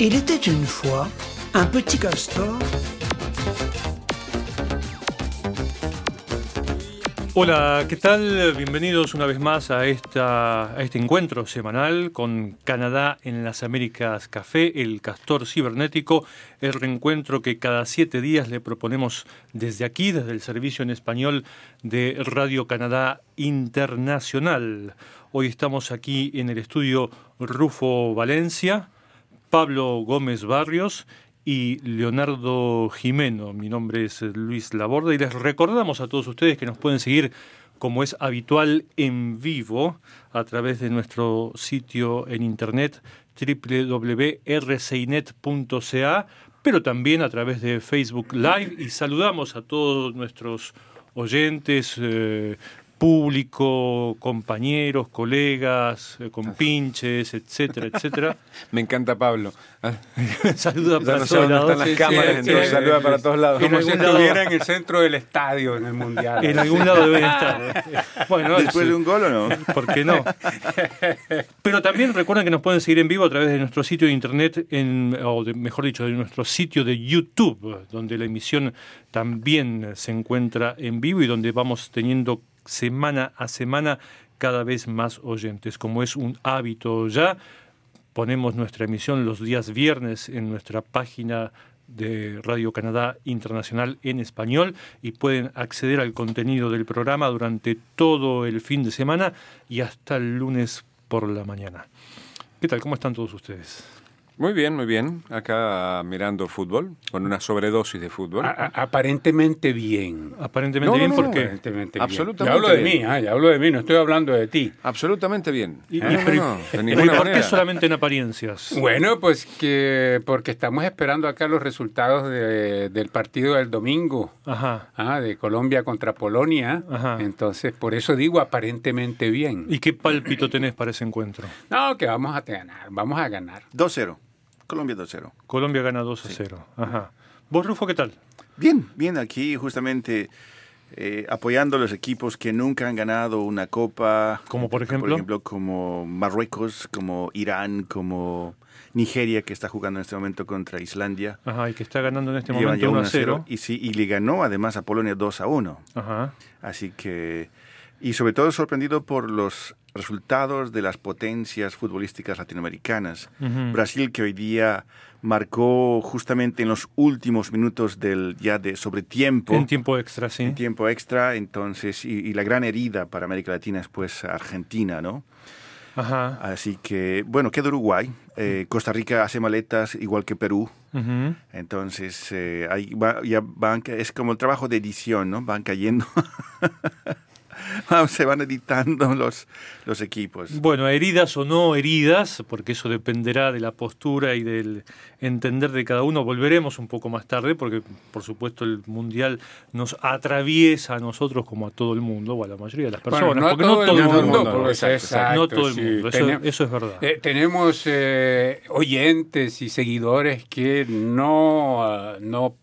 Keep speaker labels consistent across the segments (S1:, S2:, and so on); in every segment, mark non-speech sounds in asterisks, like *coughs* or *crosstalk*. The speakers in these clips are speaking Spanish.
S1: Il était une fois un petit castor.
S2: Hola, ¿qué tal? Bienvenidos una vez más a, esta, a este encuentro semanal con Canadá en las Américas Café, el castor cibernético, el reencuentro que cada siete días le proponemos desde aquí, desde el servicio en español de Radio Canadá Internacional. Hoy estamos aquí en el estudio Rufo Valencia, Pablo Gómez Barrios y Leonardo Jimeno. Mi nombre es Luis Laborda y les recordamos a todos ustedes que nos pueden seguir como es habitual en vivo a través de nuestro sitio en internet www.rcinet.ca, pero también a través de Facebook Live y saludamos a todos nuestros oyentes, eh, público, compañeros, colegas, eh, compinches, etcétera, etcétera. *laughs*
S3: Me encanta Pablo. *laughs*
S2: saluda para
S3: no
S2: todos
S3: sé dónde
S2: lados.
S3: están las cámaras, entonces saluda para todos lados.
S4: Como si estuviera en el centro del estadio en el mundial.
S2: En algún lado deben estar. *laughs* Bueno,
S5: Después
S2: sí,
S5: de un gol o no?
S2: ¿por qué no? Pero también recuerden que nos pueden seguir en vivo a través de nuestro sitio de internet, en, o de- mejor dicho, de nuestro sitio de YouTube, donde la emisión también se encuentra en vivo y donde vamos teniendo semana a semana cada vez más oyentes. Como es un hábito ya, ponemos nuestra emisión los días viernes en nuestra página de Radio Canadá Internacional en español y pueden acceder al contenido del programa durante todo el fin de semana y hasta el lunes por la mañana. ¿Qué tal? ¿Cómo están todos ustedes?
S3: Muy bien, muy bien. Acá mirando fútbol, con una sobredosis de fútbol.
S4: A- a- aparentemente bien.
S2: Aparentemente
S3: No,
S2: bien
S3: no,
S2: porque...
S4: Aparentemente bien.
S3: Absolutamente
S4: Ya hablo de
S3: bien.
S4: mí, ah, ya hablo de mí, no estoy hablando de ti.
S3: Absolutamente bien.
S2: Y-
S3: No, no, no, de
S2: pero ¿y
S3: ninguna
S2: por qué solamente en apariencias?
S4: Bueno, pues que porque estamos esperando acá los resultados de- del partido del domingo.
S2: Ajá.
S4: ah, de Colombia contra Polonia.
S2: Ajá.
S4: Entonces, por eso digo aparentemente bien.
S2: ¿Y qué pálpito tenés para ese encuentro?
S4: No, que vamos a ganar, vamos a ganar.
S5: 2-0. Colombia 2-0.
S2: Colombia gana 2 a 0. Ajá. ¿Vos, Rufo, qué tal?
S5: Bien, bien, aquí justamente eh, apoyando a los equipos que nunca han ganado una copa.
S2: ¿Como por ejemplo?
S5: Por ejemplo, como Marruecos, como Irán, como Nigeria, que está jugando en este momento contra Islandia.
S2: Ajá, y que está ganando en este
S5: Llevan
S2: momento
S5: ya
S2: 1 a
S5: 1
S2: 0.
S5: Y, sí, y le ganó además a Polonia 2 a 1.
S2: Ajá.
S5: Así que, y sobre todo sorprendido por los resultados de las potencias futbolísticas latinoamericanas.
S2: Ujú.
S5: Brasil que hoy día marcó justamente en los últimos minutos del ya de sobretiempo.
S2: En tiempo extra, sí.
S5: en tiempo extra, entonces, y, y la gran herida para América Latina es pues Argentina, ¿no?
S2: Ajá.
S5: Así que, bueno, queda Uruguay. Eh, Costa Rica hace maletas igual que Perú.
S2: Ujú.
S5: Entonces, eh, ahí va- ya van, es como el trabajo de edición, ¿no? Van cayendo. *laughs* *laughs* Se van editando los, los equipos.
S2: Bueno, heridas o no heridas, porque eso dependerá de la postura y del entender de cada uno. Volveremos un poco más tarde, porque por supuesto el Mundial nos atraviesa a nosotros como a todo el mundo, o a la mayoría de las personas.
S4: Bueno, no
S2: porque
S4: todo, el mundo,
S3: mundo,
S4: porque-
S3: exacto,
S4: exacto,
S2: no todo el
S4: sí.
S2: mundo, eso es verdad.
S4: eh, tenemos eh, oyentes y seguidores que no, ah, no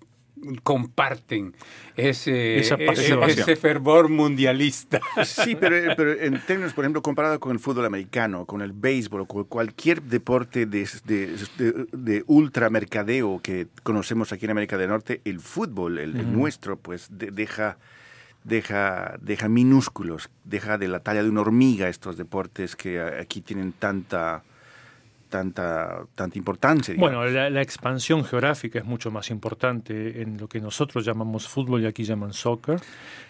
S4: comparten ese,
S2: Esa
S4: ese-
S2: pasión.
S4: ese fervor mundialista.
S5: Sí, pero, pero en términos, por ejemplo, comparado con el fútbol americano, con el béisbol con cualquier deporte de, de, de- de ultramercadeo que conocemos aquí en América del Norte, el fútbol, el, el nuestro, pues de- deja, deja, deja minúsculos, deja de la talla de una hormiga estos deportes que aquí tienen tanta, tanta, tanta importancia. digamos.
S2: Bueno, la, la expansión geográfica es mucho más importante en lo que nosotros llamamos fútbol y aquí llaman soccer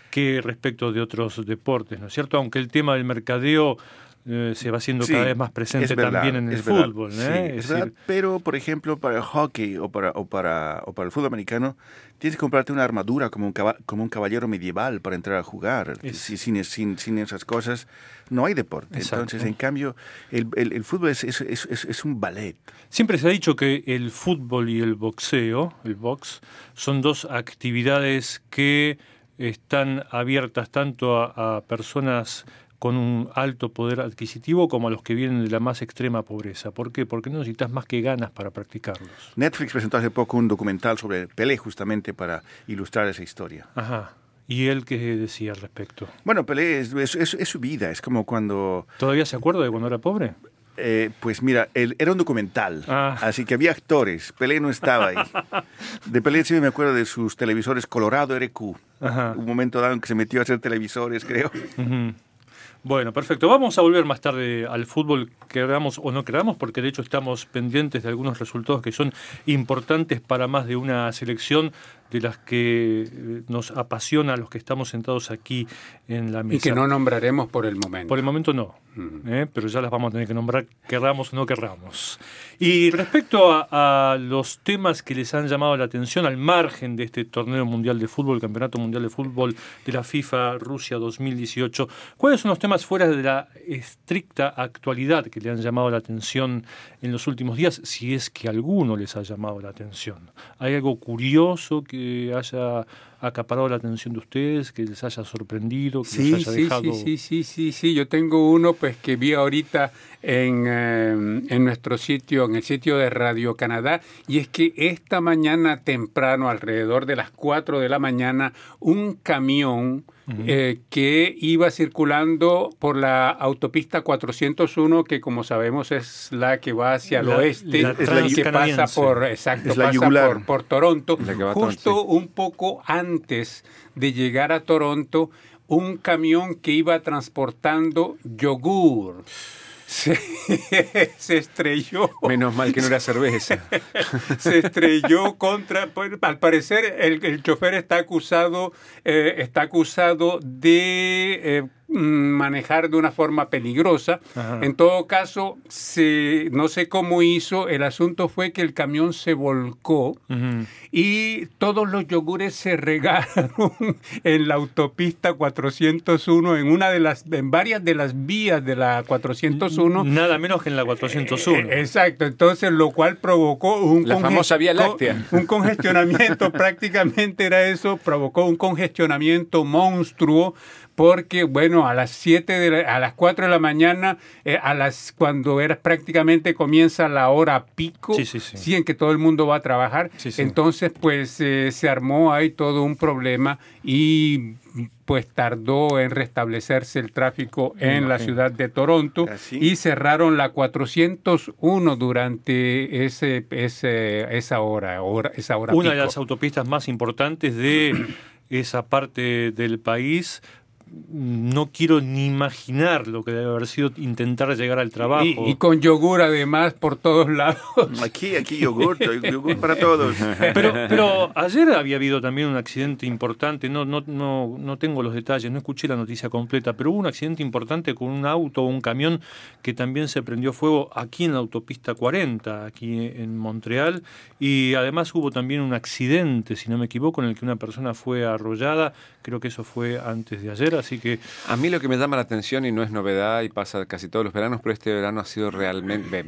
S2: que respecto de otros deportes, ¿no es cierto? Aunque el tema del mercadeo eh, se va haciendo
S5: Sí,
S2: cada vez más presente
S5: verdad,
S2: también en el
S5: verdad,
S2: fútbol,
S5: sí,
S2: ¿eh?
S5: es
S2: Es
S5: verdad,
S2: decir,
S5: pero, por ejemplo, para el hockey o para, o, para, o para el fútbol americano, tienes que comprarte una armadura como un, caba- como un caballero medieval para entrar a jugar.
S2: Es-
S5: Si- sin, sin, sin esas cosas, no hay deporte.
S2: Exacto.
S5: Entonces, en cambio, el, el- el fútbol es, es, es- es- es un ballet.
S2: Siempre se ha dicho que el fútbol y el boxeo, el box, son dos actividades que están abiertas tanto a, a personas con un alto poder adquisitivo como a los que vienen de la más extrema pobreza. ¿Por qué? Porque no necesitas más que ganas para practicarlos.
S5: Netflix presentó hace poco un documental sobre Pelé justamente para ilustrar esa historia.
S2: Ajá. ¿Y él qué decía al respecto?
S5: Bueno, Pelé es, es- es- es su vida, es como cuando...
S2: ¿Todavía se acuerda de cuando era pobre?
S5: Eh, pues mira, el- era un documental,
S2: Ah.
S5: así que había actores. Pelé no estaba ahí. *laughs* De Pelé sí me acuerdo de sus televisores Colorado RQ.
S2: Ajá.
S5: Un momento dado en que se metió a hacer televisores, creo.
S2: Ujú. Bueno, perfecto. Vamos a volver más tarde al fútbol, queramos o no queramos, porque de hecho estamos pendientes de algunos resultados que son importantes para más de una selección de las que eh, nos apasiona a los que estamos sentados aquí en la mesa.
S4: Y que no nombraremos por el momento.
S2: Por el momento no,
S4: Ujú.
S2: ¿eh? pero ya las vamos a tener que nombrar, querramos o no querramos. Y respecto a, a los temas que les han llamado la atención al margen de este torneo mundial de fútbol, el Campeonato Mundial de Fútbol de la FIFA Rusia 2018, ¿cuáles son los temas fuera de la estricta actualidad que le han llamado la atención en los últimos días, si es que alguno les ha llamado la atención? ¿Hay algo curioso que haya acaparado la atención de ustedes, que les haya sorprendido, que
S4: Sí,
S2: les haya
S4: sí,
S2: dejado...
S4: sí, sí, sí, sí, sí. Yo tengo uno pues que vi ahorita en, eh, en nuestro sitio, en el sitio de Radio Canadá, y es que esta mañana temprano, alrededor de las 4 de la mañana, un camión eh, que iba circulando por la autopista 401, que como sabemos es la que va hacia el
S2: La-
S4: oeste,
S2: la
S4: que pasa por, exacto,
S5: Es la
S4: pasa por, por Toronto,
S3: La
S4: justo
S3: Toronto,
S4: un poco antes de llegar a Toronto, un camión que iba transportando yogur *laughs* se, se estrelló.
S3: Menos mal que no era cerveza. *laughs*
S4: se estrelló contra. pues, Al parecer, el, el chofer está acusado, eh, está acusado de eh, manejar de una forma peligrosa.
S2: Ajá.
S4: En todo caso, se, no sé cómo hizo. El asunto fue que el camión se volcó y todos los yogures se regaron *laughs* en la autopista 401 en una de las en varias de las vías de la 401
S2: Nada menos que en la 401.
S4: Eh, exacto entonces lo cual provocó un
S3: La
S4: conge-
S3: famosa Vía Láctea. *laughs*
S4: un congestionamiento prácticamente era eso provocó un congestionamiento monstruo porque bueno a las 7 de la- a las 4 de la mañana eh, a las cuando era prácticamente comienza la hora pico
S2: Sí, sí, sí.
S4: en que todo el mundo va a trabajar
S2: Sí, sí.
S4: entonces pues eh, se armó ahí todo un problema y pues tardó en restablecerse el tráfico en la ciudad de Toronto
S5: Así.
S4: y cerraron la 401 durante ese, ese esa hora, hora esa hora
S2: Una de las autopistas más importantes de esa parte del país. No quiero ni imaginar lo que debe haber sido intentar llegar al trabajo.
S4: y, y con yogur además por todos lados.
S5: Aquí, aquí yogur, yogur para todos.
S2: Pero, pero ayer había habido también un accidente importante, no, no, no, no tengo los detalles, no escuché la noticia completa, pero hubo un accidente importante con un auto o un camión que también se prendió fuego aquí en la autopista 40, aquí en Montreal, y además hubo también un accidente, si no me equivoco, en el que una persona fue arrollada, creo que eso fue antes de ayer, así que
S3: A mí lo que me llama la atención y no es novedad y pasa casi todos los veranos, pero este verano ha sido realmente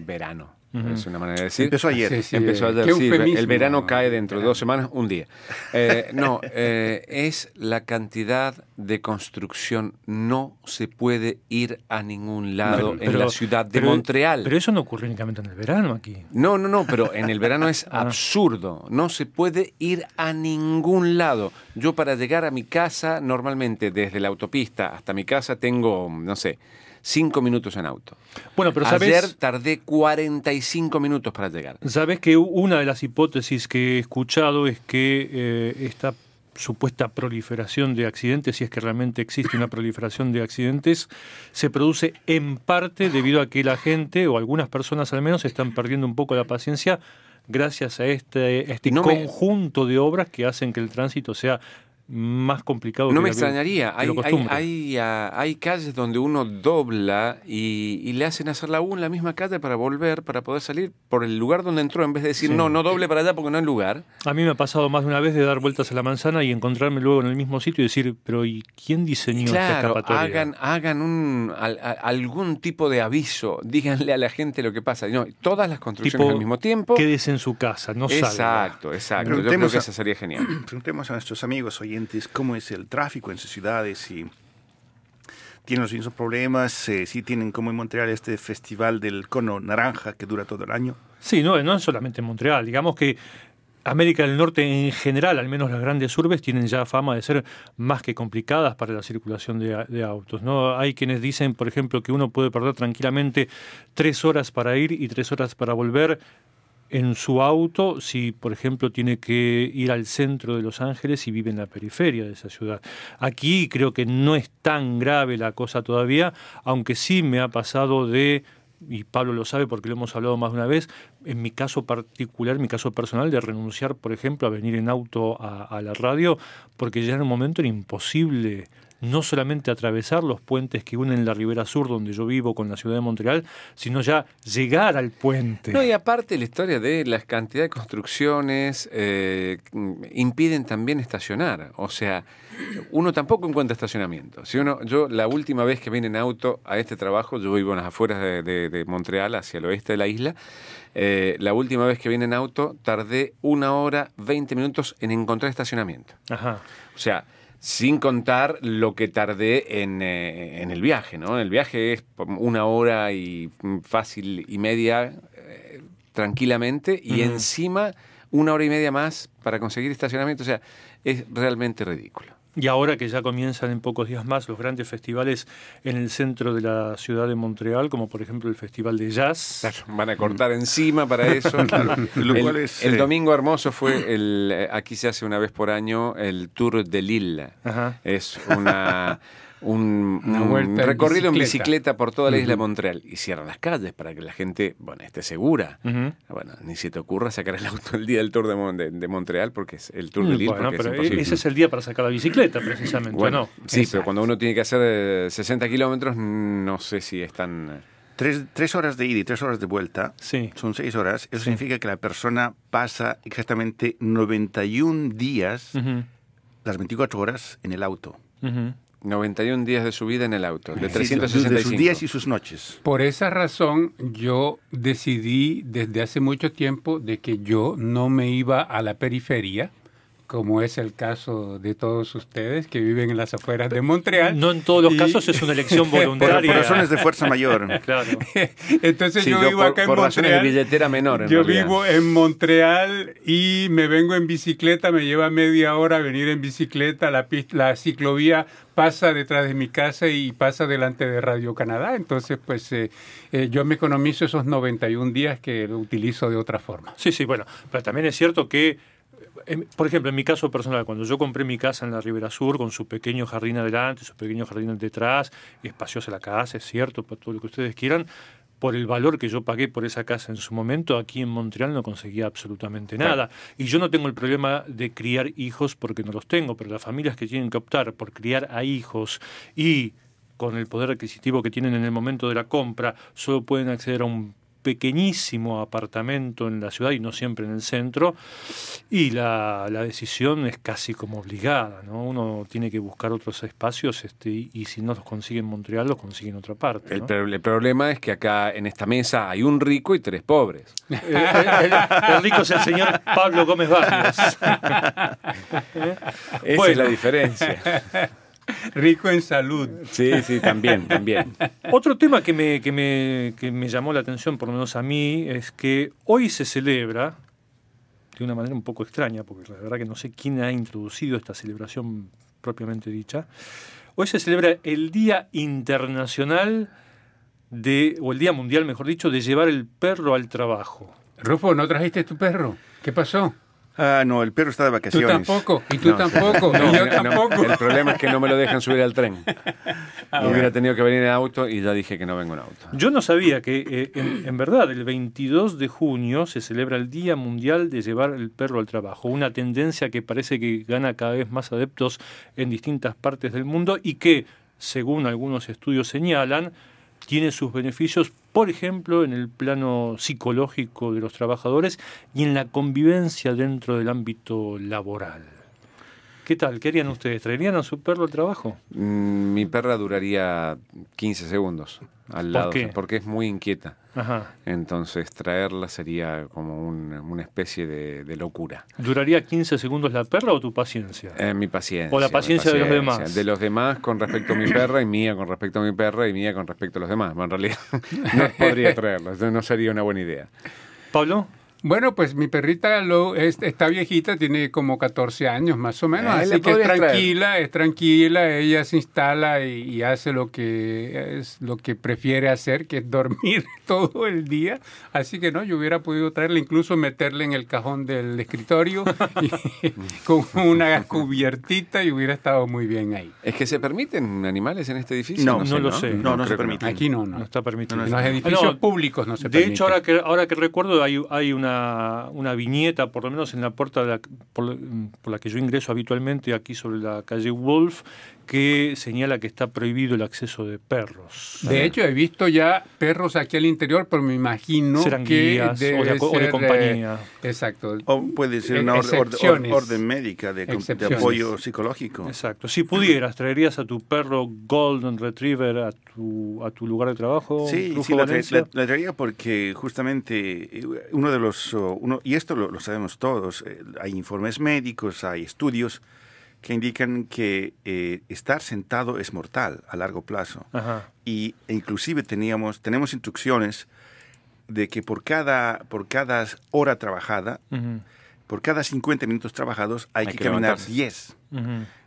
S3: Es una manera de decir.
S5: Empezó ayer.
S4: Sí, sí,
S3: Empezó ayer, sí, el verano cae dentro de dos semanas, un día. Eh, no, eh, es la cantidad de construcción. No se puede ir a ningún lado en la ciudad de
S2: pero-
S3: Montreal.
S2: Pero eso no ocurre únicamente en el verano aquí.
S3: No, no, no, pero en el verano es *laughs*
S2: Ah.
S3: absurdo. No se puede ir a ningún lado. Yo para llegar a mi casa, normalmente desde la autopista hasta mi casa tengo, no sé, cinco minutos en auto.
S2: Bueno, pero sabes...
S3: Ayer tardé 45 minutos para llegar.
S2: Sabes que una de las hipótesis que he escuchado es que eh, esta supuesta proliferación de accidentes, si es que realmente existe una proliferación de accidentes, se produce en parte debido a que la gente, o algunas personas al menos, están perdiendo un poco la paciencia gracias a este, este
S3: No me-
S2: conjunto de obras que hacen que el tránsito sea más complicado.
S3: No
S2: que
S3: me extrañaría.
S2: que
S3: Hay, hay, hay, ah, hay calles donde uno dobla y, y le hacen hacer la U en la misma calle para volver, para poder salir por el lugar donde entró, en vez de decir,
S2: Sí.
S3: no, no doble para allá porque no hay lugar.
S2: A mí me ha pasado más de una vez de dar vueltas a la manzana y encontrarme luego en el mismo sitio y decir, pero ¿y quién diseñó esta
S3: Claro,
S2: escapatoria?
S3: hagan, hagan un, al- a- algún tipo de aviso, *laughs* díganle a la gente lo que pasa. No, todas las construcciones
S2: Tipo,
S3: al mismo tiempo.
S2: Quédese en su casa, no salga.
S3: exacto, exacto. Yo creo que
S5: a-
S3: esa sería genial. *clears throat*
S5: Preguntemos a nuestros amigos oyentes cómo es el tráfico en sus ciudades, si tienen los mismos problemas, eh, si tienen como en Montreal este festival del cono naranja que dura todo el año.
S2: Sí, no, no es solamente en Montreal. Digamos que América del Norte en general, al menos las grandes urbes, tienen ya fama de ser más que complicadas para la circulación de, autos. ¿no? Hay quienes dicen, por ejemplo, que uno puede perder tranquilamente tres horas para ir y tres horas para volver en su auto si, por ejemplo, tiene que ir al centro de Los Ángeles y vive en la periferia de esa ciudad. Aquí creo que no es tan grave la cosa todavía, aunque sí me ha pasado de y Pablo lo sabe porque lo hemos hablado más de una vez, en mi caso particular, en mi caso personal, de renunciar, por ejemplo, a venir en auto a, la radio, porque ya en un momento era imposible no solamente atravesar los puentes que unen la Ribera Sur, donde yo vivo, con la ciudad de Montreal, sino ya llegar al puente.
S3: No, y aparte la historia de la cantidad de construcciones eh, impiden también estacionar. O sea, uno tampoco encuentra estacionamiento. Si uno, yo la última vez que vine en auto a este trabajo, yo vivo en las afueras de, Montreal, hacia el oeste de la isla, eh, la última vez que vine en auto tardé una hora, 20 minutos en encontrar estacionamiento.
S2: Ajá.
S3: O sea, sin contar lo que tardé en, eh, en, el viaje, ¿no? El viaje es una hora y fácil y media eh, tranquilamente y encima una hora y media más para conseguir estacionamiento, o sea, es realmente ridículo.
S2: Y ahora que ya comienzan en pocos días más los grandes festivales en el centro de la ciudad de Montreal, como por ejemplo el Festival de Jazz.
S3: van a cortar encima para *laughs* eso. el, eh, domingo hermoso fue el. Eh, aquí se hace una vez por año el Tour de Lille. Es una un, recorrido en bicicleta por toda la isla de Montreal y cierran las calles para que la gente bueno, esté segura. Bueno, ni se te ocurra sacar el auto el día del Tour de, de, Montreal porque es el Tour de Lille. Bueno, pero
S2: ese es el día para sacar la bicicleta, precisamente. Bueno,
S3: sí, pero cuando uno tiene que hacer 60 kilómetros, no sé si es tan...
S5: Tres, tres, horas de ida y tres horas de vuelta,
S2: sí.
S5: son seis horas, eso significa que la persona pasa exactamente 91 días, las 24 horas, en el auto.
S3: 91 días de su vida en el auto, de 365.
S5: De sus días y sus noches.
S4: Por esa razón yo decidí desde hace mucho tiempo de que yo no me iba a la periferia, como es el caso de todos ustedes que viven en las afueras de Montreal.
S2: No en todos los casos es una elección *laughs* voluntaria. *laughs*
S5: por, razones de fuerza mayor.
S2: claro.
S4: Entonces yo vivo acá en Montreal.
S3: Razones de billetera menor.
S4: yo vivo en Montreal y me vengo en bicicleta, me lleva media hora venir en bicicleta, la, la ciclovía pasa detrás de mi casa y pasa delante de Radio Canadá. Entonces, pues eh, eh, yo me economizo esos 91 días que lo utilizo de otra forma.
S2: Sí, sí, bueno, pero también es cierto que por ejemplo, en mi caso personal, cuando yo compré mi casa en la Ribera Sur, con su pequeño jardín adelante, su pequeño jardín detrás, espaciosa la casa, es cierto, para todo lo que ustedes quieran, por el valor que yo pagué por esa casa en su momento, aquí en Montreal no conseguía absolutamente nada. Y yo no tengo el problema de criar hijos porque no los tengo, pero las familias que tienen que optar por criar a hijos y con el poder adquisitivo que tienen en el momento de la compra, solo pueden acceder a un pequeñísimo apartamento en la ciudad y no siempre en el centro, y la, decisión es casi como obligada, ¿no? Uno tiene que buscar otros espacios este, y, si no los consigue en Montreal, los consigue en otra parte.
S3: El, problema es que acá en esta mesa hay un rico y tres pobres. *laughs*
S2: El, rico es el señor Pablo Gómez Barrios. *laughs*
S3: Esa es la diferencia. *laughs* *laughs*
S4: Rico en salud.
S3: Sí, sí, también, también.
S2: Otro tema que me, que, me, que me llamó la atención, por lo menos a mí, es que hoy se celebra, de una manera un poco extraña, porque la verdad que no sé quién ha introducido esta celebración propiamente dicha, hoy se celebra el Día Internacional de, o el Día Mundial, mejor dicho, de llevar el perro al trabajo.
S4: Rufo, ¿no trajiste tu perro? ¿Qué pasó?
S5: Ah, no, el perro está de vacaciones.
S4: Tú tampoco, y tú tampoco, y yo tampoco.
S3: el problema es que no me lo dejan subir al tren. *laughs* Ah, hubiera tenido que venir en auto y ya dije que no vengo en auto.
S2: Yo no sabía que, eh, en, verdad, el 22 de junio se celebra el Día Mundial de Llevar el Perro al Trabajo. Una tendencia que parece que gana cada vez más adeptos en distintas partes del mundo y que, según algunos estudios señalan, tiene sus beneficios, por ejemplo, en el plano psicológico de los trabajadores y en la convivencia dentro del ámbito laboral. ¿Qué tal? ¿Qué harían ustedes? ¿Traerían a su perro al trabajo?
S3: Mm, mi perra duraría 15 segundos al lado, porque es muy inquieta. Entonces traerla sería como una especie de, locura.
S2: ¿Duraría 15 segundos la perra o tu paciencia?
S3: Eh, mi paciencia.
S2: ¿O la paciencia, de los demás?
S3: De los demás con respecto a mi perra y mía con respecto a mi perra y mía con respecto a los demás. Bueno, en realidad *laughs* no *laughs* podría traerla, no sería una buena idea.
S2: ¿Pablo?
S4: Bueno, pues mi perrita lo, está viejita, tiene como 14 años más o menos, así que es tranquila, es tranquila, ella se instala y, hace lo que es lo que prefiere hacer, que es dormir *laughs* todo el día. Así que no, yo hubiera podido traerla, incluso meterle en el cajón del escritorio *laughs* con una cubiertita y hubiera estado muy bien ahí.
S3: ¿Es que se permiten animales en este edificio?
S2: No, no, lo sé.
S5: No, no, se permite.
S4: Aquí no, no.
S2: está permitido.
S4: En los edificios públicos no se
S2: permite. De hecho, ahora que, ahora que recuerdo, hay, hay una una, viñeta, por lo menos en la puerta por, la que yo ingreso habitualmente, aquí sobre la calle Wolf, que señala que está prohibido el acceso de perros.
S4: De hecho, he visto ya perros aquí al interior, pero me imagino que
S2: o, de, compañía.
S4: Eh, exacto.
S5: O puede ser una orden, médica de, apoyo psicológico.
S2: Exacto. Si pudieras, ¿traerías a tu perro Golden Retriever a tu, a tu lugar de trabajo?
S5: Sí, sí la, traería porque justamente eh, uno de los... Uno, y esto lo, lo sabemos todos, eh, hay informes médicos, hay estudios que indican que eh, estar sentado es mortal a largo plazo. Y e inclusive teníamos, tenemos instrucciones de que por cada, por cada hora trabajada, por cada 50 minutos trabajados, hay, que, caminar 10.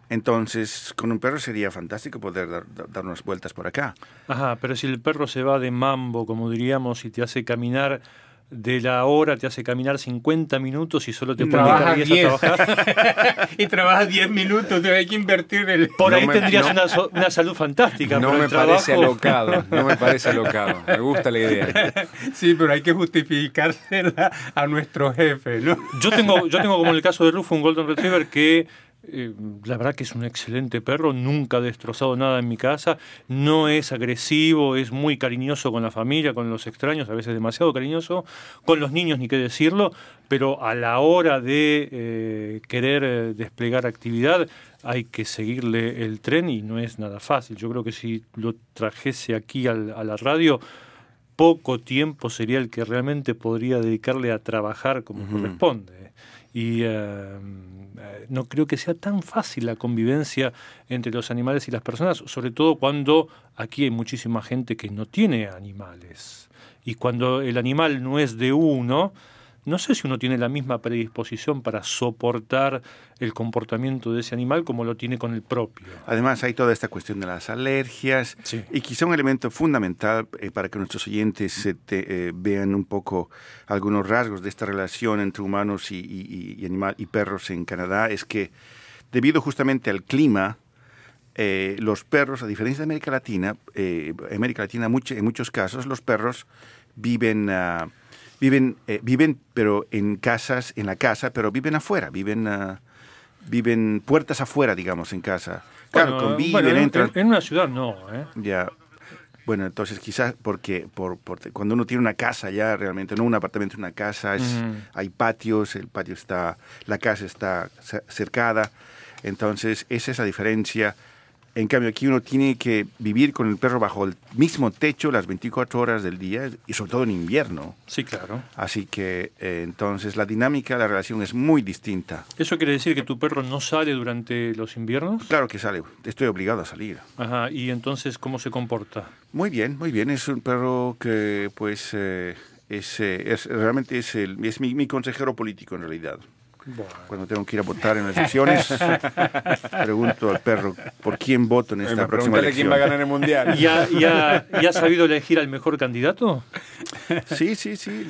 S5: Entonces, con un perro sería fantástico poder dar, dar, unas vueltas por acá.
S2: Ajá, pero si el perro se va de mambo, como diríamos, y te hace caminar de la hora te hace caminar 50 minutos y solo te
S4: pones a trabajar. *laughs* y trabajas 10 minutos, te hay que invertir el...
S2: Por ahí tendrías una, salud fantástica.
S3: No me parece alocado, *laughs* no me parece alocado. Me gusta la idea. *laughs*
S4: Sí, pero hay que justificársela a nuestro jefe, ¿no?
S2: Yo tengo, yo tengo como en el caso de Rufo un Golden Retriever que eh, la verdad que es un excelente perro, nunca ha destrozado nada en mi casa, no es agresivo, es muy cariñoso con la familia, con los extraños, a veces demasiado cariñoso, con los niños ni qué decirlo, pero a la hora de eh, querer eh, desplegar actividad hay que seguirle el tren y no es nada fácil. Yo creo que si lo trajese aquí a la radio, poco tiempo sería el que realmente podría dedicarle a trabajar como corresponde. Y eh, no creo que sea tan fácil la convivencia entre los animales y las personas, sobre todo cuando aquí hay muchísima gente que no tiene animales. Y cuando el animal no es de uno, no sé si uno tiene la misma predisposición para soportar el comportamiento de ese animal como lo tiene con el propio.
S5: Además hay toda esta cuestión de las alergias y quizá un elemento fundamental eh, para que nuestros oyentes eh, vean un poco algunos rasgos de esta relación entre humanos y, animal, y perros en Canadá es que debido justamente al clima, eh, los perros, a diferencia de América Latina, América Latina en muchos casos los perros viven... Uh, viven, eh, viven pero en casas, en la casa, pero viven afuera, viven, uh, viven puertas afuera, digamos, en casa.
S2: Claro, conviven, en, entran. En, una ciudad no, ¿eh?
S5: Ya. Bueno, entonces quizás porque por, cuando uno tiene una casa ya realmente, no un apartamento, una casa, es, hay patios, el patio está, la casa está cercada, entonces esa es la diferencia en cambio, aquí uno tiene que vivir con el perro bajo el mismo techo las 24 horas del día y sobre todo en invierno.
S2: Sí, claro.
S5: Así que eh, entonces la dinámica, la relación es muy distinta.
S2: ¿Eso quiere decir que tu perro no sale durante los inviernos?
S5: Claro que sale, estoy obligado a salir.
S2: Ajá, ¿y entonces cómo se comporta?
S5: Muy bien, muy bien. Es un perro que pues eh, es, eh, es, realmente es, el, es mi consejero político en realidad. Cuando tengo que ir a votar en las elecciones, *laughs* pregunto al perro por quién voto en esta próxima elección.
S3: quién va a ganar el mundial.
S2: ¿Ya, ya, ya ha sabido elegir al mejor candidato?
S5: Sí, sí, sí.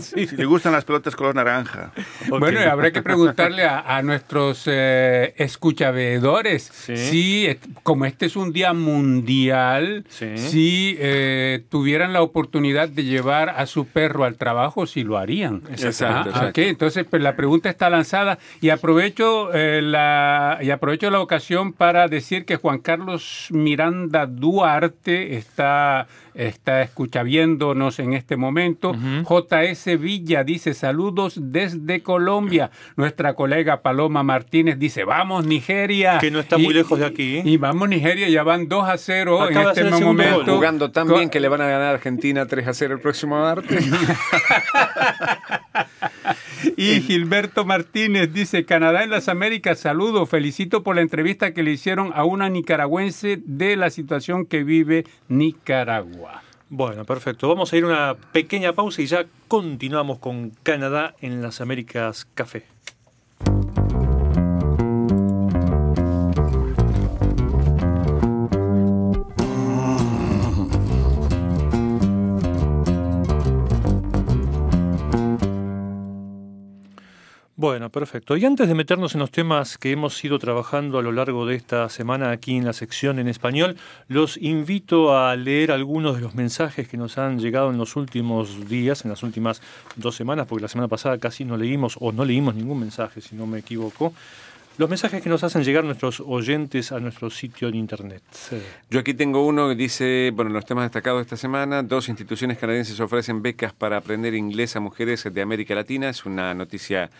S5: sí, *laughs* le gustan las pelotas color naranja.
S4: Bueno, habrá que preguntarle a, nuestros eh, escuchavedores si, como este es un día mundial, si eh, tuvieran la oportunidad de llevar a su perro al trabajo, si lo harían.
S3: Exacto. Ah,
S4: Entonces, pues la pregunta está lanzada y aprovecho, eh, la, y aprovecho la ocasión para decir que Juan Carlos Miranda Duarte está, está escuchaviéndonos en este momento. JS Villa dice saludos desde Colombia. Nuestra colega Paloma Martínez dice vamos Nigeria.
S2: Que no está muy lejos de aquí.
S4: Y vamos Nigeria, ya van 2 a 0 en este momento.
S3: Jugando tan bien que le van a ganar a Argentina 3 a 0 el próximo martes. *laughs*
S4: y Gilberto Martínez dice, Canadá en las Américas, saludo, felicito por la entrevista que le hicieron a una nicaragüense de la situación que vive Nicaragua.
S2: Bueno, perfecto. Vamos a ir a una pequeña pausa y ya continuamos con Canadá en las Américas Café. Bueno, perfecto. Y antes de meternos en los temas que hemos ido trabajando a lo largo de esta semana aquí en la sección en español, los invito a leer algunos de los mensajes que nos han llegado en los últimos días, en las últimas dos semanas, porque la semana pasada casi no leímos o no leímos ningún mensaje, si no me equivoco. Los mensajes que nos hacen llegar nuestros oyentes a nuestro sitio en internet.
S3: Yo aquí tengo uno que dice, bueno, los temas destacados de esta semana, dos instituciones canadienses ofrecen becas para aprender inglés a mujeres de América Latina, es una noticia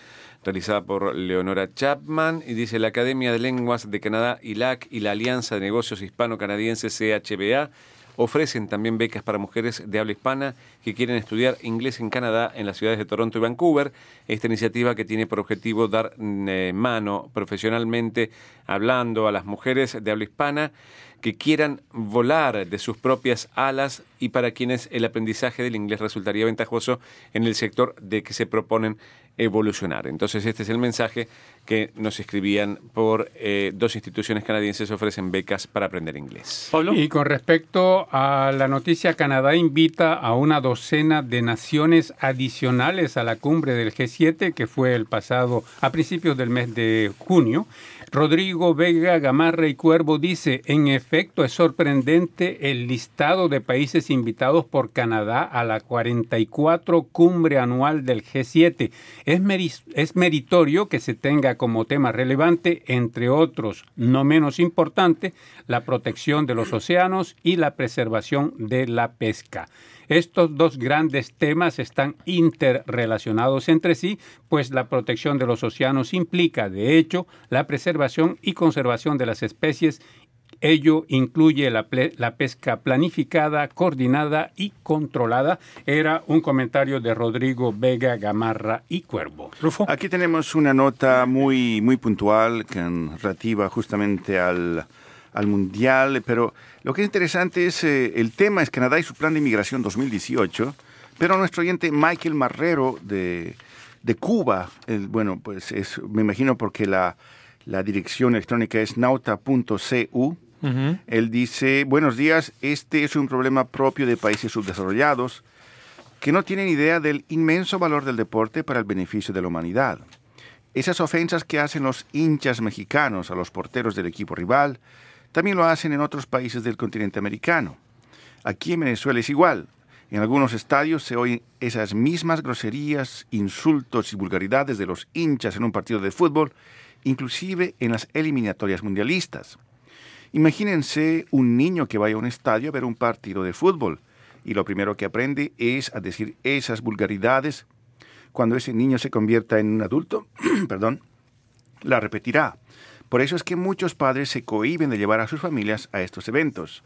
S3: realizada por Leonora Chapman, y dice la Academia de Lenguas de Canadá, ILAC, y la Alianza de Negocios Hispano-Canadienses, CHBA, ofrecen también becas para mujeres de habla hispana que quieren estudiar inglés en Canadá en las ciudades de Toronto y Vancouver. Esta iniciativa que tiene por objetivo dar eh, mano profesionalmente hablando a las mujeres de habla hispana que quieran volar de sus propias alas y para quienes el aprendizaje del inglés resultaría ventajoso en el sector de que se proponen evolucionar. Entonces este es el mensaje que nos escribían por eh, dos instituciones canadienses ofrecen becas para aprender inglés.
S4: Y con respecto a la noticia, Canadá invita a una docena de naciones adicionales a la cumbre del G7 que fue el pasado a principios del mes de junio Rodrigo Vega Gamarra y Cuervo dice, en efecto es sorprendente el listado de países invitados por Canadá a la 44 cumbre anual del G7. Es, es meritorio que se tenga como tema relevante, entre otros, no menos importante, la protección de los océanos y la preservación de la pesca. Estos dos grandes temas están interrelacionados entre sí, pues la protección de los océanos implica, de hecho, la preservación y conservación de las especies Ello incluye la, pesca planificada, coordinada y controlada. Era un comentario de Rodrigo Vega Gamarra y Cuervo.
S5: Aquí tenemos una nota muy, muy puntual que relativa justamente al, al Mundial, pero lo que es interesante es eh, el tema es Canadá y su plan de inmigración 2018, pero nuestro oyente Michael Marrero de, de Cuba, bueno, pues es, me imagino porque la, la dirección electrónica es nauta.cu, él dice, buenos días, este es un problema propio de países subdesarrollados que no tienen idea del inmenso valor del deporte para el beneficio de la humanidad. Esas ofensas que hacen los hinchas mexicanos a los porteros del equipo rival, también lo hacen en otros países del continente americano. Aquí en Venezuela es igual. En algunos estadios se oyen esas mismas groserías, insultos y vulgaridades de los hinchas en un partido de fútbol, inclusive en las eliminatorias mundialistas. Imagínense un niño que vaya a un estadio a ver un partido de fútbol y lo primero que aprende es a decir esas vulgaridades. Cuando ese niño se convierta en un adulto, *clears throat* perdón, la repetirá. Por eso es que muchos padres se cohiben de llevar a sus familias a estos eventos.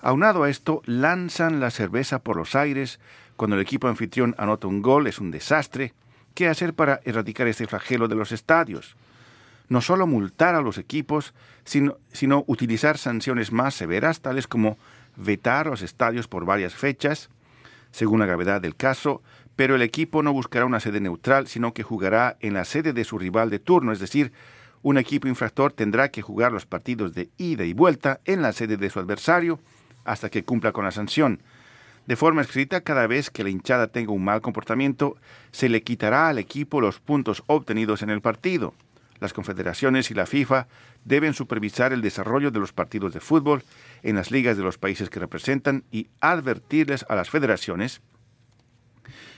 S5: Aunado a esto, lanzan la cerveza por los aires. Cuando el equipo anfitrión anota un gol es un desastre. ¿Qué hacer para erradicar este flagelo de los estadios? No solo multar a los equipos, sino, sino utilizar sanciones más severas, tales como vetar los estadios por varias fechas, según la gravedad del caso, pero el equipo no buscará una sede neutral, sino que jugará en la sede de su rival de turno, es decir, un equipo infractor tendrá que jugar los partidos de ida y vuelta en la sede de su adversario hasta que cumpla con la sanción. De forma escrita, cada vez que la hinchada tenga un mal comportamiento, se le quitará al equipo los puntos obtenidos en el partido. Las confederaciones y la FIFA deben supervisar el desarrollo de los partidos de fútbol en las ligas de los países que representan y advertirles a las federaciones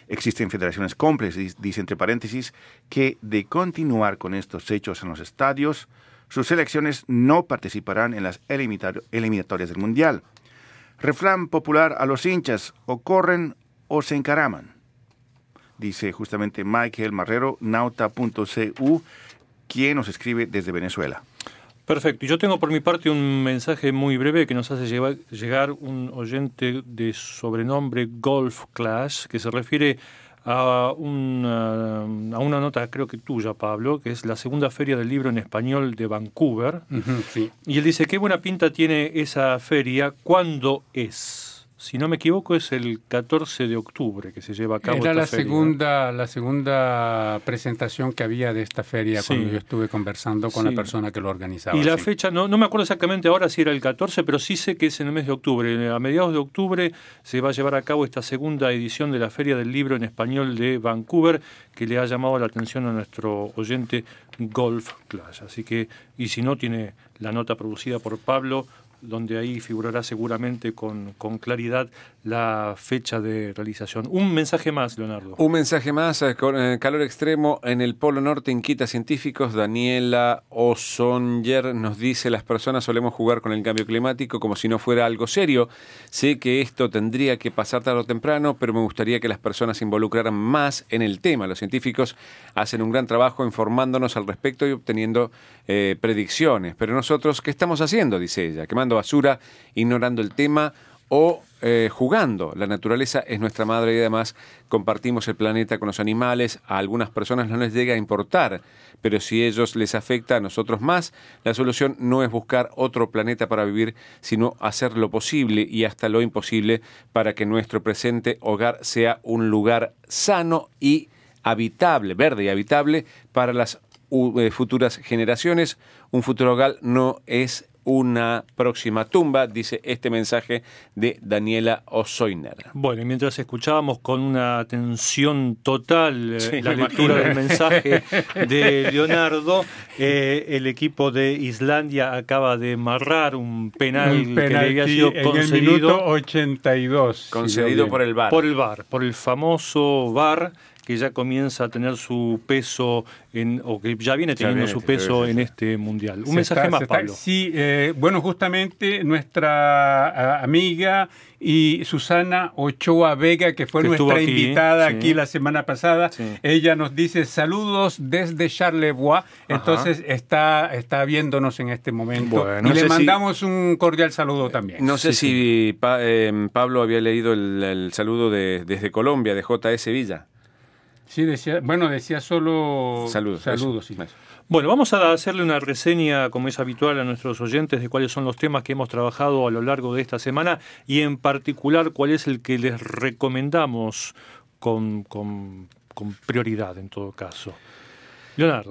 S5: Existen federaciones cómplices, dice entre paréntesis, que de continuar con estos hechos en los estadios, sus selecciones no participarán en las eliminatorias del Mundial. Refrán popular a los hinchas, o corren o se encaraman. Dice justamente Michael Marrero, nauta.cu, quien nos escribe desde Venezuela.
S2: Perfecto. Yo tengo por mi parte un mensaje muy breve que nos hace llegar un oyente de sobrenombre Golf Clash, que se refiere a una, a una nota, creo que tuya, Pablo, que es la segunda feria del libro en español de Vancouver. Y él dice, qué buena pinta tiene esa feria, ¿cuándo es? Si no me equivoco, es el 14 de octubre que se lleva a cabo.
S4: Era la segunda, la segunda presentación que había de esta feria cuando yo estuve conversando con la persona que lo organizaba.
S2: Y la fecha, no, no me acuerdo exactamente ahora si era el 14, pero sí sé que es en el mes de octubre. A mediados de octubre se va a llevar a cabo esta segunda edición de la Feria del Libro en Español de Vancouver, que le ha llamado la atención a nuestro oyente Golf Clash. Así que, y si no, tiene la nota producida por Pablo donde ahí figurará seguramente con, con, claridad la fecha de realización. Un mensaje más, Leonardo.
S3: Un mensaje más, eh, con eh, calor extremo en el Polo Norte inquieta científicos. Daniela Osonger nos dice, las personas solemos jugar con el cambio climático como si no fuera algo serio. Sé que esto tendría que pasar tarde o temprano, pero me gustaría que las personas se involucraran más en el tema. Los científicos hacen un gran trabajo informándonos al respecto y obteniendo eh, predicciones. Pero nosotros, ¿qué estamos haciendo? Dice ella, basura, ignorando el tema o eh, jugando. La naturaleza es nuestra madre y además compartimos el planeta con los animales. A algunas personas no les llega a importar, pero si ellos les afecta a nosotros más, la solución no es buscar otro planeta para vivir, sino hacer lo posible y hasta lo imposible para que nuestro presente hogar sea un lugar sano y habitable, verde y habitable para las eh, futuras generaciones. Un futuro hogar no es una próxima tumba, dice este mensaje de Daniela Osoiner.
S2: Bueno, y mientras escuchábamos con una atención total eh, la lectura del *laughs* mensaje de Leonardo, eh, el equipo de Islandia acaba de marrar un penal que le había sido concedido. En el minuto
S4: 82.
S3: Concedido por el VAR.
S2: Por el VAR, por el famoso VAR que ya comienza a tener su peso en, o que ya viene teniendo su peso en este mundial. Un mensaje más, Pablo.
S4: sí, eh, bueno, justamente nuestra amiga y Susana Ochoa Vega, que fue nuestra invitada aquí la semana pasada, ella nos dice saludos desde Charlevoix, entonces está, está viéndonos en este momento y le mandamos un cordial saludo también.
S3: No sé si eh, Pablo había leído el, saludo de, desde Colombia, de JS Villa.
S4: Sí, decía, bueno, decía solo saludos. saludos
S2: Bueno, vamos a hacerle una reseña, como es habitual a nuestros oyentes, de cuáles son los temas que hemos trabajado a lo largo de esta semana y en particular cuál es el que les recomendamos con, con, con prioridad en todo caso.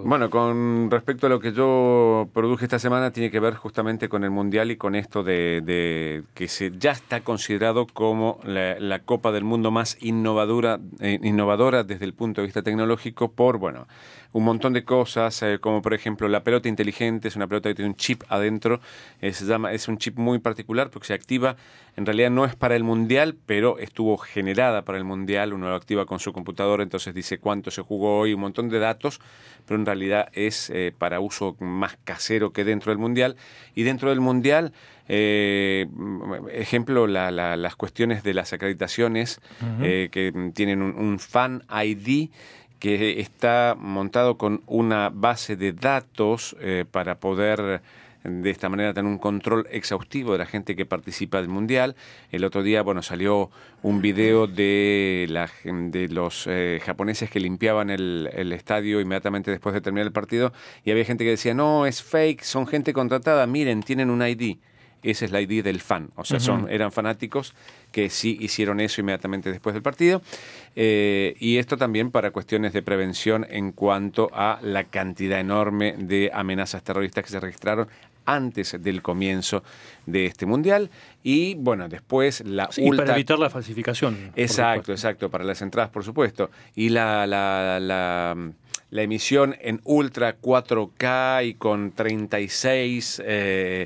S3: Bueno, con respecto a lo que yo produje esta semana, tiene que ver justamente con el Mundial y con esto de, que se ya está considerado como la, Copa del Mundo más innovadora, eh, innovadora desde el punto de vista tecnológico por, bueno, un montón de cosas, eh, como por ejemplo la pelota inteligente, es una pelota que tiene un chip adentro, es, llama, es un chip muy particular porque se activa, en realidad no es para el mundial, pero estuvo generada para el mundial, uno lo activa con su computadora, entonces dice cuánto se jugó hoy, un montón de datos, pero en realidad es eh, para uso más casero que dentro del mundial. Y dentro del mundial, eh, ejemplo, las cuestiones de las acreditaciones que tienen un, un fan ID que está montado con una base de datos eh, para poder de esta manera tener un control exhaustivo de la gente que participa del mundial. El otro día, bueno, salió un video de, la, de los eh, japoneses que limpiaban el, el, estadio inmediatamente después de terminar el partido y había gente que decía, no, es fake, son gente contratada, miren, tienen un ID esa es la idea del fan. O sea, son, eran fanáticos que sí hicieron eso inmediatamente después del partido. Eh, y esto también para cuestiones de prevención en cuanto a la cantidad enorme de amenazas terroristas que se registraron antes del comienzo de este mundial y bueno después la
S2: sí, para evitar la falsificación
S3: exacto exacto para las entradas por supuesto y la, la, la, la emisión en ultra 4K y con 36 eh,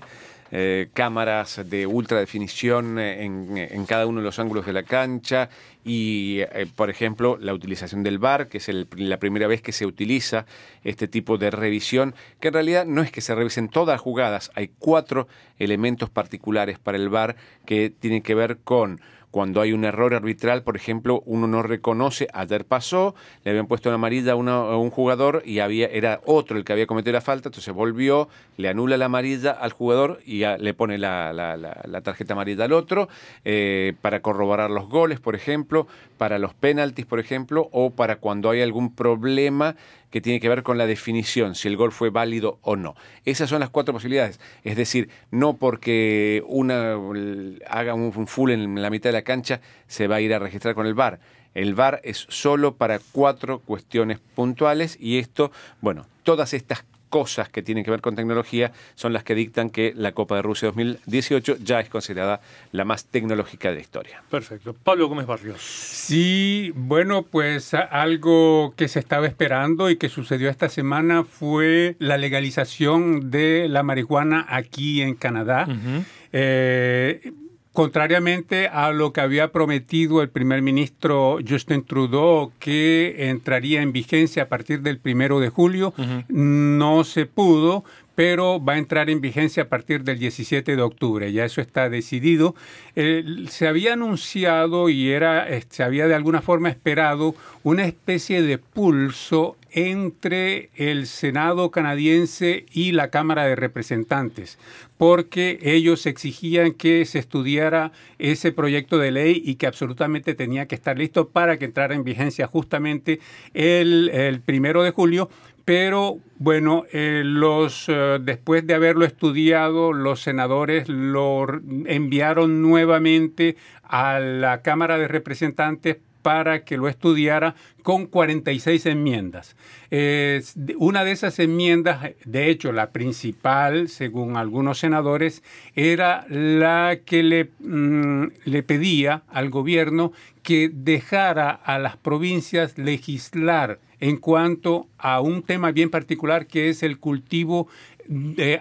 S3: eh, cámaras de ultra definición en, en, cada uno de los ángulos de la cancha y, eh, por ejemplo, la utilización del VAR, que es la primera vez que se utiliza este tipo de revisión, que en realidad no es que se revisen todas las jugadas, hay cuatro elementos particulares para el VAR que tienen que ver con cuando hay un error arbitral, por ejemplo, uno no reconoce, ayer pasó, le habían puesto una amarilla a, un jugador y había, era otro el que había cometido la falta, entonces volvió, le anula la amarilla al jugador y le pone la, la, tarjeta amarilla al otro, eh, para corroborar los goles, por ejemplo, para los penaltis, por ejemplo, o para cuando hay algún problema que tiene que ver con la definición, si el gol fue válido o no. Esas son las cuatro posibilidades. Es decir, no porque una haga un full en la mitad de la cancha se va a ir a registrar con el VAR. El VAR es solo para cuatro cuestiones puntuales y esto, bueno, todas estas cosas que tienen que ver con tecnología son las que dictan que la Copa de Rusia 2018 ya es considerada la más tecnológica de la historia.
S2: Perfecto. Pablo Gómez Barrios.
S4: Sí, bueno, pues algo que se estaba esperando y que sucedió esta semana fue la legalización de la marihuana aquí en Canadá. Contrariamente a lo que había prometido el primer ministro Justin Trudeau, que entraría en vigencia a partir del primero de julio, no se pudo, pero va a entrar en vigencia a partir del 17 de octubre. Ya eso está decidido. Se había anunciado y era, eh, se había de alguna forma esperado una especie de pulso entre el Senado canadiense y la Cámara de Representantes, porque ellos exigían que se estudiara ese proyecto de ley y que absolutamente tenía que estar listo para que entrara en vigencia justamente el, el primero de julio pero bueno, eh, los, eh, después de haberlo estudiado, los senadores lo enviaron nuevamente a la Cámara de Representantes para que lo estudiara con 46 enmiendas. una de esas enmiendas, de hecho la principal, según algunos senadores, era la que le, mm, le pedía al gobierno que dejara a las provincias legislar en cuanto a un tema bien particular que es el cultivo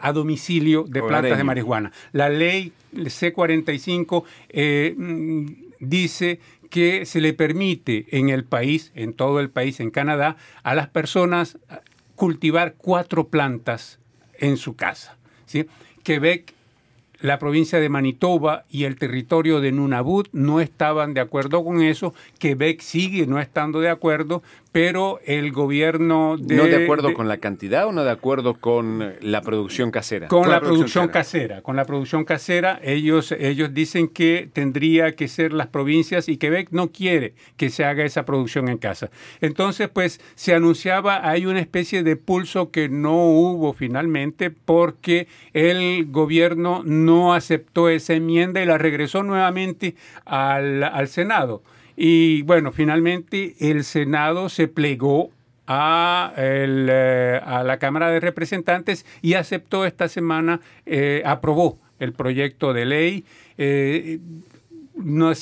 S4: a domicilio de plantas de marihuana. La ley C45 eh, mm, dice que se le permite en el país, en todo el país, en Canadá, a las personas cultivar cuatro plantas en su casa. ¿sí? Quebec la provincia de Manitoba y el territorio de Nunavut no estaban de acuerdo con eso. Quebec sigue no estando de acuerdo, pero el gobierno
S3: de... ¿No de acuerdo con la cantidad o no de acuerdo con la producción casera?
S4: Con, la, producción, casera. Con la producción casera, ellos, ellos dicen que tendría que ser las provincias y Quebec no quiere que se haga esa producción en casa. Entonces, pues se anunciaba, hay una especie de pulso que no hubo finalmente porque el gobierno no aceptó esa enmienda y la regresó nuevamente al, al Senado. Y bueno, finalmente el Senado se plegó a, eh, a la Cámara de Representantes y aceptó esta semana, eh, aprobó el proyecto de ley. Eh, no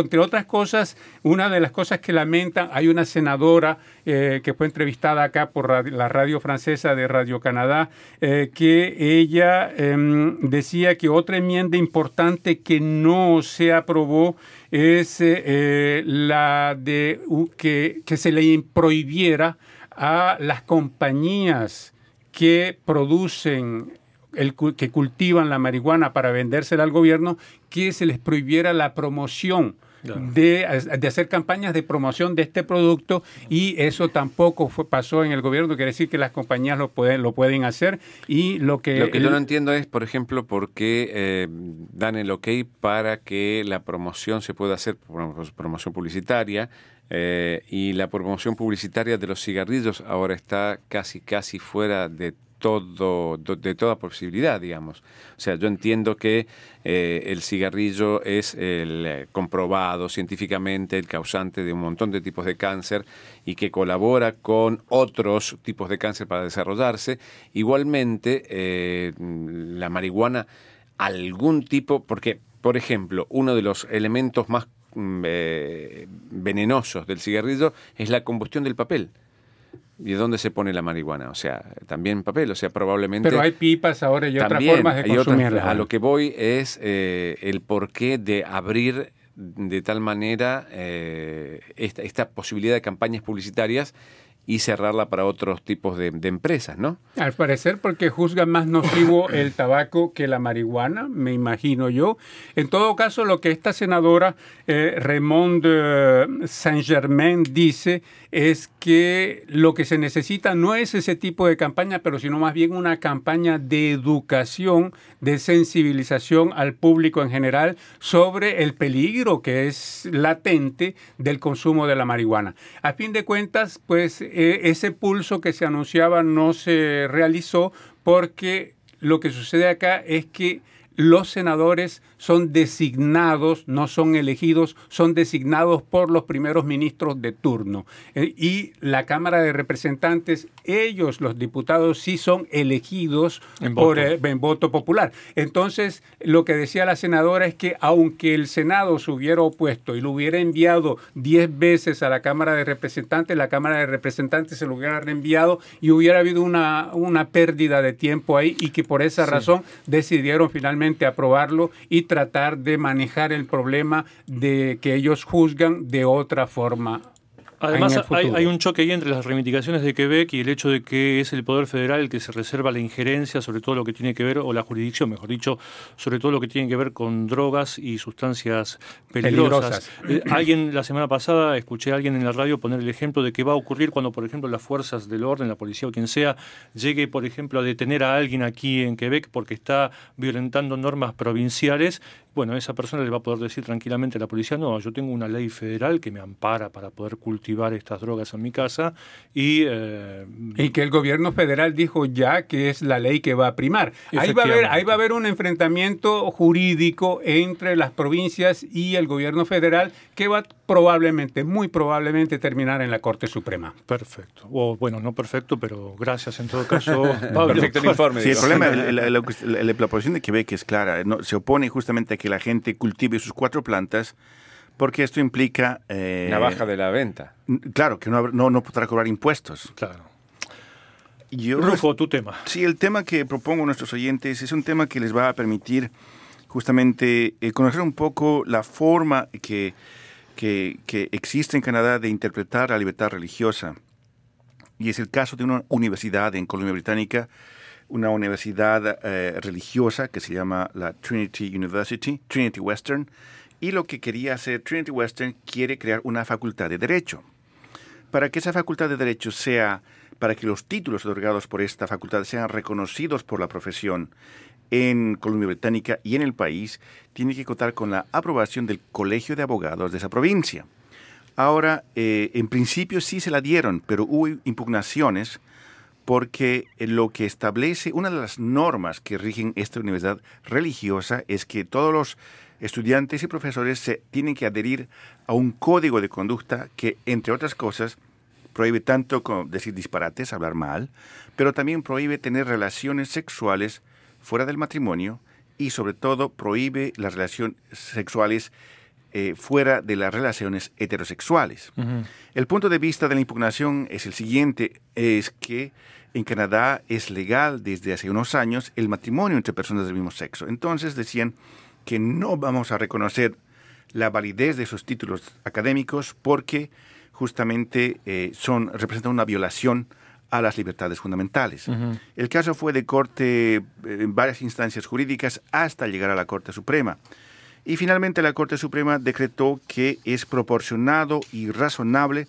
S4: entre otras cosas, una de las cosas que lamentan, hay una senadora eh, que fue entrevistada acá por la radio francesa de Radio Canadá, eh, que ella em, decía que otra enmienda importante que no se aprobó es eh, la de que, que se le prohibiera a las compañías que producen el, que cultivan la marihuana para vendérsela al gobierno, que se les prohibiera la promoción. De, hacer campañas de promoción de este producto y eso tampoco fue, pasó en el gobierno, quiere decir que las compañías lo pueden, lo pueden hacer y lo que...
S3: Lo que yo no entiendo es, por ejemplo, por qué eh, dan el ok para que la promoción se pueda hacer, promoción publicitaria, eh, y la promoción publicitaria de los cigarrillos ahora está casi, casi fuera de todo, de toda posibilidad, digamos. O sea, yo entiendo que eh, el cigarrillo es el eh, comprobado científicamente el causante de un montón de tipos de cáncer y que colabora con otros tipos de cáncer para desarrollarse. Igualmente, eh, la marihuana, algún tipo, porque, por ejemplo, uno de los elementos más mm, venenosos del cigarrillo es la combustión del papel. ¿Y de dónde se pone la marihuana? O sea, también papel, o sea, probablemente...
S4: Pero hay pipas ahora y otras formas de consumirla.
S3: a lo que voy es eh, el porqué de abrir de tal manera eh, esta, esta posibilidad de campañas publicitarias y cerrarla para otros tipos de, empresas, ¿no?
S4: Al parecer porque juzga más nocivo *coughs* el tabaco que la marihuana, me imagino yo. En todo caso, lo que esta senadora eh, Raymond eh, Saint-Germain dice es que lo que se necesita no es ese tipo de campaña, pero sino más bien una campaña de educación, de sensibilización al público en general sobre el peligro que es latente del consumo de la marihuana. A fin de cuentas, pues eh, ese pulso que se anunciaba no se realizó porque lo que sucede acá es que los senadores son designados, no son elegidos, son designados por los primeros ministros de turno. Eh, y la Cámara de Representantes, ellos, los diputados, sí son elegidos por eh, en voto popular. Entonces, lo que decía la senadora es que aunque el Senado se hubiera opuesto y lo hubiera enviado diez veces a la Cámara de Representantes, la Cámara de Representantes se lo hubiera reenviado y hubiera habido una, una pérdida de tiempo ahí y que por esa razón decidieron finalmente aprobarlo y tratar de manejar el problema de que ellos juzgan de otra forma
S2: Además, hay, un choque ahí entre las reivindicaciones de Quebec y el hecho de que es el Poder Federal el que se reserva la injerencia sobre todo lo que tiene que ver, o la jurisdicción, mejor dicho, sobre todo lo que tiene que ver con drogas y sustancias peligrosas. Eh, alguien, la semana pasada, escuché a alguien en la radio poner el ejemplo de que va a ocurrir cuando, por ejemplo, las fuerzas del orden, la policía o quien sea, llegue, por ejemplo, a detener a alguien aquí en Quebec porque está violentando normas provinciales bueno, esa persona le va a poder decir tranquilamente a la policía, no, yo tengo una ley federal que me ampara para poder cultivar estas drogas en mi casa y...
S4: Eh, y que el gobierno federal dijo ya que es la ley que va a primar. Ahí va a, haber, ahí va a haber un enfrentamiento jurídico entre las provincias y el gobierno federal que va probablemente, muy probablemente terminar en la Corte Suprema.
S2: Perfecto. O bueno, no perfecto, pero gracias en todo caso. *laughs*
S5: perfecto el informe. Sí, el problema, *laughs* la, la, posición de Quebec es clara. No, se opone justamente a que la gente cultive sus cuatro plantas porque esto implica...
S3: Eh, la baja de la venta.
S5: Claro, que no, no, podrá cobrar impuestos.
S2: Claro. Yo, Rufo, tu tema.
S5: Sí, el tema que propongo a nuestros oyentes es un tema que les va a permitir justamente eh, conocer un poco la forma que, que, existe en Canadá de interpretar la libertad religiosa. Y es el caso de una universidad en Columbia Británica una universidad eh, religiosa que se llama la Trinity University, Trinity Western, y lo que quería hacer Trinity Western quiere crear una facultad de derecho. Para que esa facultad de derecho sea, para que los títulos otorgados por esta facultad sean reconocidos por la profesión en Columbia Británica y en el país, tiene que contar con la aprobación del Colegio de Abogados de esa provincia. Ahora, eh, en principio sí se la dieron, pero hubo impugnaciones porque lo que establece, una de las normas que rigen esta universidad religiosa es que todos los estudiantes y profesores se tienen que adherir a un código de conducta que, entre otras cosas, prohíbe tanto como decir disparates, hablar mal, pero también prohíbe tener relaciones sexuales fuera del matrimonio y sobre todo prohíbe las relaciones sexuales eh, fuera de las relaciones heterosexuales. El punto de vista de la impugnación es el siguiente, es que en Canadá es legal desde hace unos años el matrimonio entre personas del mismo sexo. Entonces decían que no vamos a reconocer la validez de esos títulos académicos porque justamente eh, son, representan una violación a las libertades fundamentales. El caso fue de corte eh, en varias instancias jurídicas hasta llegar a la Corte Suprema. Y finalmente la Corte Suprema decretó que es proporcionado y razonable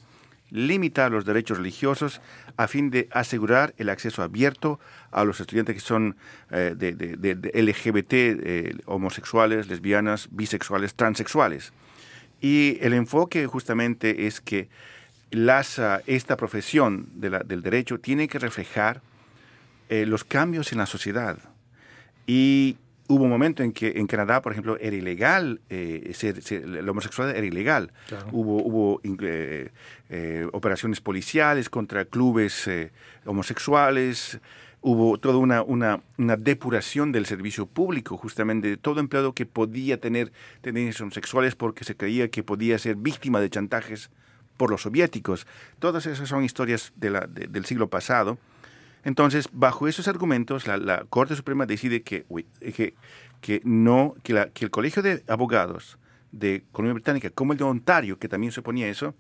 S5: limitar los derechos religiosos a fin de asegurar el acceso abierto a los estudiantes que son eh, de, LGBT, eh, homosexuales, lesbianas, bisexuales, transexuales. Y el enfoque justamente es que las, ah, esta profesión del derecho tiene que reflejar eh, los cambios en la sociedad. Y hubo un momento en que en Canadá, por ejemplo, era ilegal, eh, ser, la homosexualidad era ilegal. Hubo, hubo eh, eh, operaciones policiales contra clubes homosexuales, hubo toda una, una, una, depuración del servicio público, justamente de todo empleado que podía tener tendencias homosexuales porque se creía que podía ser víctima de chantajes por los soviéticos. Todas esas son historias de la, del siglo pasado entonces, bajo esos argumentos, la, Corte Suprema decide que, que, no, que, la, que, el Colegio de Abogados de Colombia Británica, como el de Ontario, que también se oponía a eso,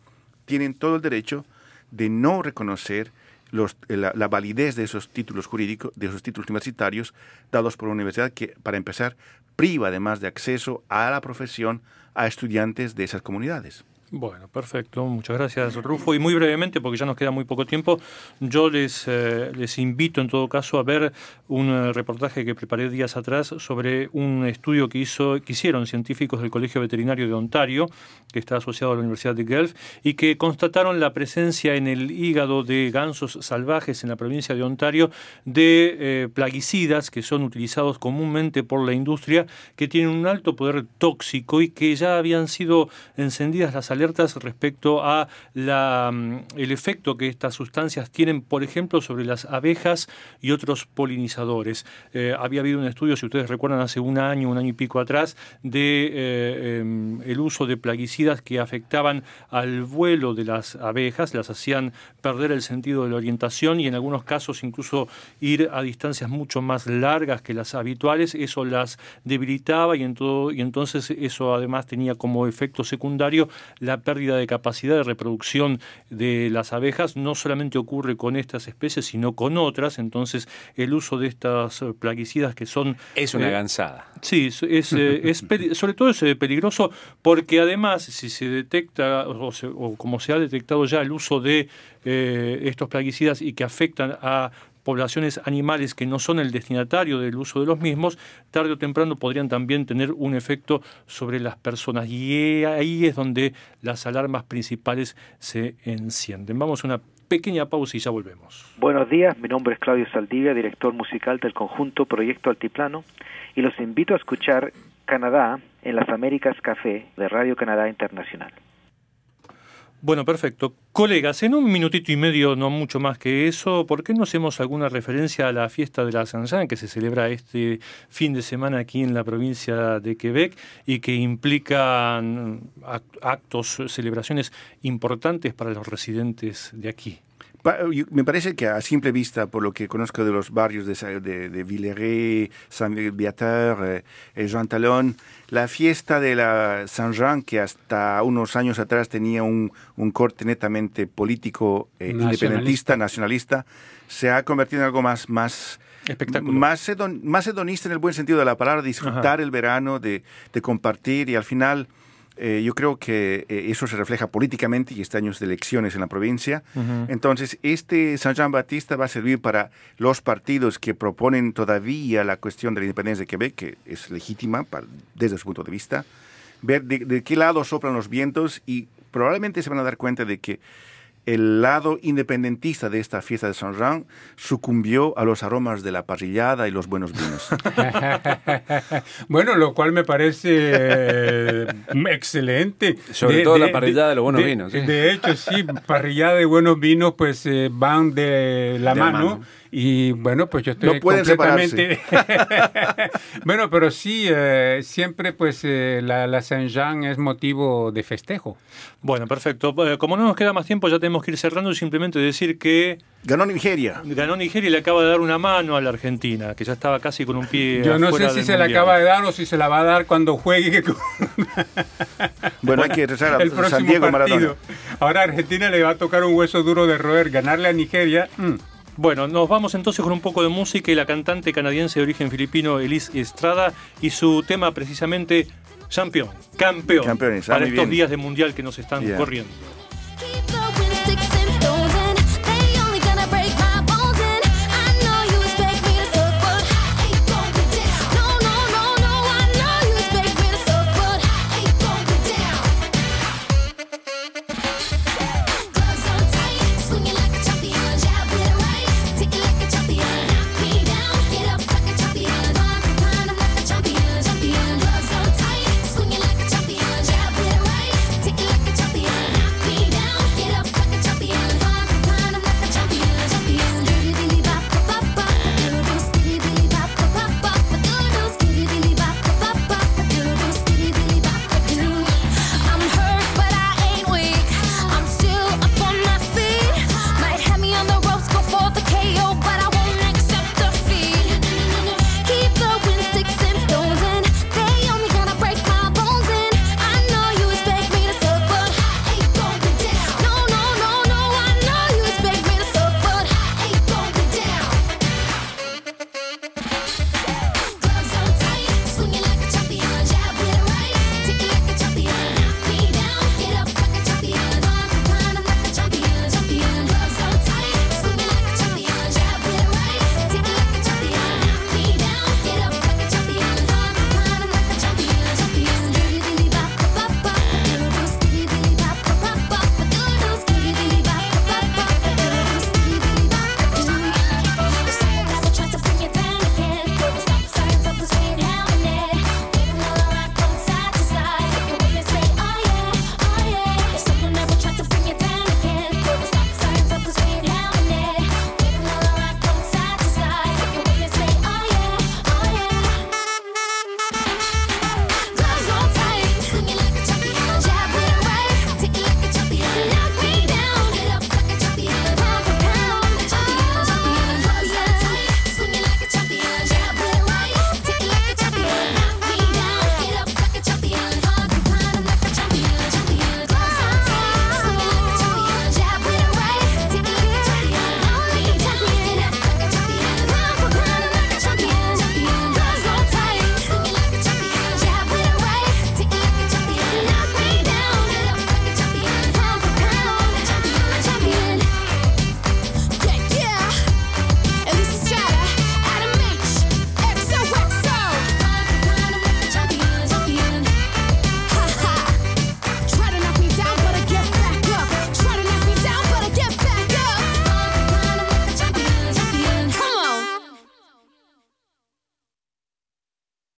S5: tienen todo el derecho de no reconocer los, la, la, validez de esos títulos jurídicos, de esos títulos universitarios dados por la universidad, que para empezar priva además de acceso a la profesión a estudiantes de esas comunidades.
S2: Bueno, perfecto. Muchas gracias, Rufo. Y muy brevemente, porque ya nos queda muy poco tiempo, yo les, eh, les invito en todo caso a ver un eh, reportaje que preparé días atrás sobre un estudio que, hizo, que hicieron científicos del Colegio Veterinario de Ontario, que está asociado a la Universidad de Guelph, y que constataron la presencia en el hígado de gansos salvajes en la provincia de Ontario de eh, plaguicidas que son utilizados comúnmente por la industria, que tienen un alto poder tóxico y que ya habían sido encendidas las alertas respecto a mm, el efecto que estas sustancias tienen, por ejemplo, sobre las abejas y otros polinizadores. Eh, había habido un estudio, si ustedes recuerdan, hace un año, un año y pico atrás, de eh, em, el uso de plaguicidas que afectaban al vuelo de las abejas, las hacían perder el sentido de la orientación y en algunos casos incluso ir a distancias mucho más largas que las habituales. Eso las debilitaba y, en todo, y entonces eso además tenía como efecto secundario la pérdida de capacidad de reproducción de las abejas no solamente ocurre con estas especies, sino con otras. Entonces, el uso de estas eh, plaguicidas que son...
S3: Es una eh, gansada.
S2: Sí, es, eh, *laughs* sobre todo es peligroso porque además, si se detecta, o, como se ha detectado ya, el uso de estos plaguicidas y que afectan a poblaciones animales que no son el destinatario del uso de los mismos, tarde o temprano podrían también tener un efecto sobre las personas. Y ahí es donde las alarmas principales se encienden. Vamos a una pequeña pausa y ya volvemos.
S6: Buenos días, mi nombre es Claudio Saldivia, director musical del conjunto Proyecto Altiplano, y los invito a escuchar Canadá en las Américas Café de Radio Canadá Internacional.
S2: Bueno, perfecto. Colegas, en un minutito y medio, no mucho más que eso, ¿por qué no hacemos alguna referencia a la fiesta de la Saint-Jean que se celebra este fin de semana aquí en la provincia de Quebec y que implica actos, celebraciones importantes para los residentes de aquí?
S5: Me parece que a simple vista, por lo que conozco de los barrios de, de, de Villeray, Saint-Viateur, eh, Jean Talon, la fiesta de la Saint-Jean, que hasta unos años atrás tenía un, un corte netamente político, eh, independentista, nacionalista, se ha convertido en algo más, más, más, más hedonista en el buen sentido de la palabra, disfrutar el verano, de, de compartir y al final eh, yo creo que eh, eso se refleja políticamente y este año es de elecciones en la provincia. Entonces, este San Jean Batista va a servir para los partidos que proponen todavía la cuestión de la independencia de Quebec, que es legítima desde su punto de vista, ver de qué lado soplan los vientos y probablemente se van a dar cuenta de que el lado independentista de esta fiesta de San Jean sucumbió a los aromas de la parrillada y los buenos vinos. *laughs*
S4: bueno, lo cual me parece eh, excelente.
S3: Sobre todo la parrillada de los buenos vinos.
S4: De hecho, sí, parrillada y buenos vinos pues eh, van de la mano y bueno, pues yo estoy
S5: no pueden completamente... *laughs*
S4: bueno, pero sí, eh, siempre pues eh, la, la Saint-Jean es motivo de festejo.
S2: Bueno, perfecto. Eh, como no nos queda más tiempo, ya tenemos que ir cerrando y simplemente decir que...
S5: Ganó Nigeria.
S2: Ganó Nigeria y le acaba de dar una mano a la Argentina, que ya estaba casi con un pie.
S4: Yo no sé si se le acaba de dar o si se la va a dar cuando juegue. *laughs*
S5: bueno, hay que rezar a San Diego Maradona.
S4: Ahora Argentina le va a tocar un hueso duro de roer. Ganarle a Nigeria. Mm.
S2: Bueno, nos vamos entonces con un poco de música y la cantante canadiense de origen filipino Elise Estrada y su tema precisamente Champion, campeón,
S5: Campeones,
S2: para estos días de mundial que nos están corriendo.